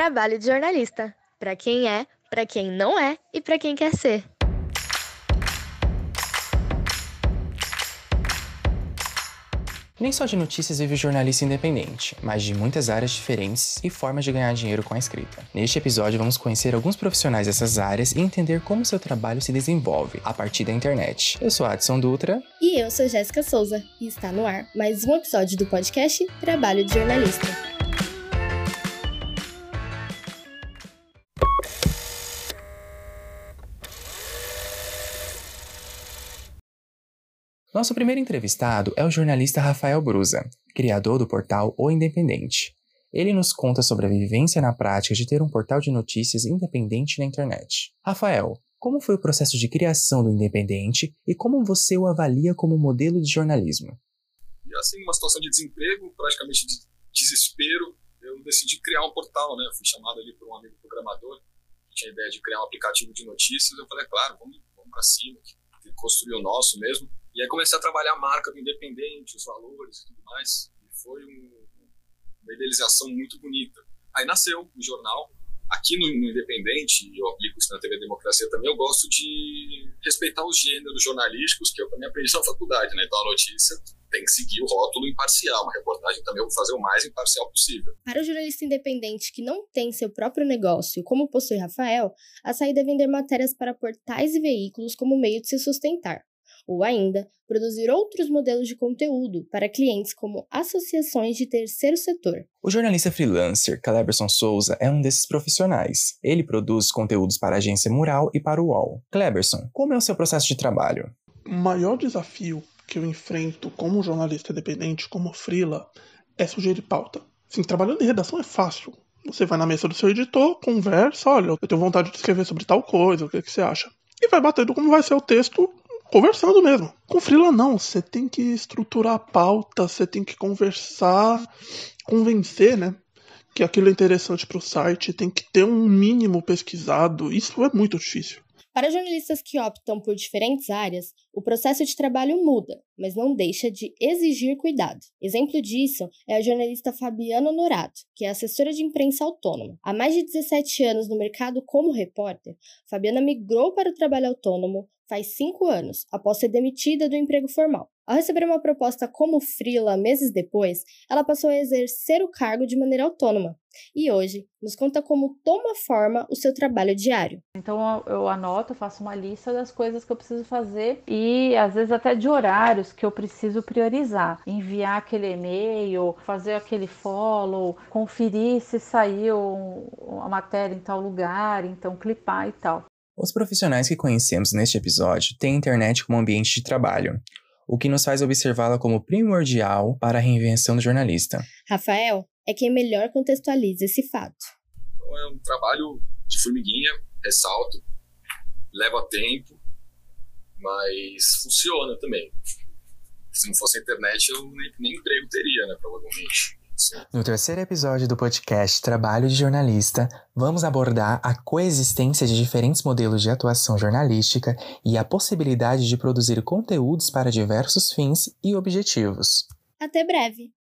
Trabalho de jornalista. Para quem é, para quem não é e para quem quer ser. Nem só de notícias vive o jornalista independente, mas de muitas áreas diferentes e formas de ganhar dinheiro com a escrita. Neste episódio, vamos conhecer alguns profissionais dessas áreas e entender como seu trabalho se desenvolve a partir da internet. Eu sou Adson Dutra. E eu sou Jéssica Souza. E está no ar mais um episódio do podcast Trabalho de Jornalista. Nosso primeiro entrevistado é o jornalista Rafael Brusa, criador do portal O Independente. Ele nos conta sobre a vivência na prática de ter um portal de notícias independente na internet. Rafael, como foi o processo de criação do Independente e como você o avalia como modelo de jornalismo? E assim, numa situação de desemprego, praticamente de desespero, eu decidi criar um portal, né? Eu fui chamado ali por um amigo programador, que tinha a ideia de criar um aplicativo de notícias. Eu falei, claro, vamos, vamos para cima, construir o nosso mesmo. E aí comecei a trabalhar a marca do Independente, os valores e tudo mais. E foi um, uma idealização muito bonita. Aí nasceu o jornal. Aqui no, Independente, e eu aplico isso na TV Democracia também, eu gosto de respeitar os gêneros jornalísticos, que eu também aprendi na faculdade, né? Então a notícia tem que seguir o rótulo imparcial. Uma reportagem também eu vou fazer o mais imparcial possível. Para o jornalista independente que não tem seu próprio negócio, como possui Rafael, a saída é vender matérias para portais e veículos como meio de se sustentar ou ainda produzir outros modelos de conteúdo para clientes como associações de terceiro setor. O jornalista freelancer Cleberson Souza é um desses profissionais. Ele produz conteúdos para a agência Mural e para o UOL. Cleberson, como é o seu processo de trabalho? O maior desafio que eu enfrento como jornalista independente, como freela, é sugerir pauta. Sim, trabalhando em redação é fácil. Você vai na mesa do seu editor, conversa, olha, eu tenho vontade de escrever sobre tal coisa, o que, que você acha? E vai batendo como vai ser o texto conversando mesmo. Com Freela não, você tem que estruturar a pauta, você tem que conversar, convencer, né? Que aquilo é interessante para o site, tem que ter um mínimo pesquisado. Isso é muito difícil. Para jornalistas que optam por diferentes áreas, o processo de trabalho muda, mas não deixa de exigir cuidado. Exemplo disso é a jornalista Fabiana Honorato, que é assessora de imprensa autônoma. Há mais de 17 anos no mercado como repórter, Fabiana migrou para o trabalho autônomo, faz cinco anos, após ser demitida do emprego formal. Ao receber uma proposta como freela meses depois, ela passou a exercer o cargo de maneira autônoma. E hoje nos conta como toma forma o seu trabalho diário. Então eu anoto, faço uma lista das coisas que eu preciso fazer e às vezes até de horários que eu preciso priorizar. Enviar aquele e-mail, fazer aquele follow, conferir se saiu a matéria em tal lugar, então clipar e tal. Os profissionais que conhecemos neste episódio têm a internet como ambiente de trabalho, o que nos faz observá-la como primordial para a reinvenção do jornalista. Rafael é quem melhor contextualiza esse fato. Então é um trabalho de formiguinha, ressalto, leva tempo, mas funciona também. Se não fosse a internet, eu nem, nem emprego teria, né, provavelmente. No terceiro episódio do podcast Trabalho de Jornalista, vamos abordar a coexistência de diferentes modelos de atuação jornalística e a possibilidade de produzir conteúdos para diversos fins e objetivos. Até breve!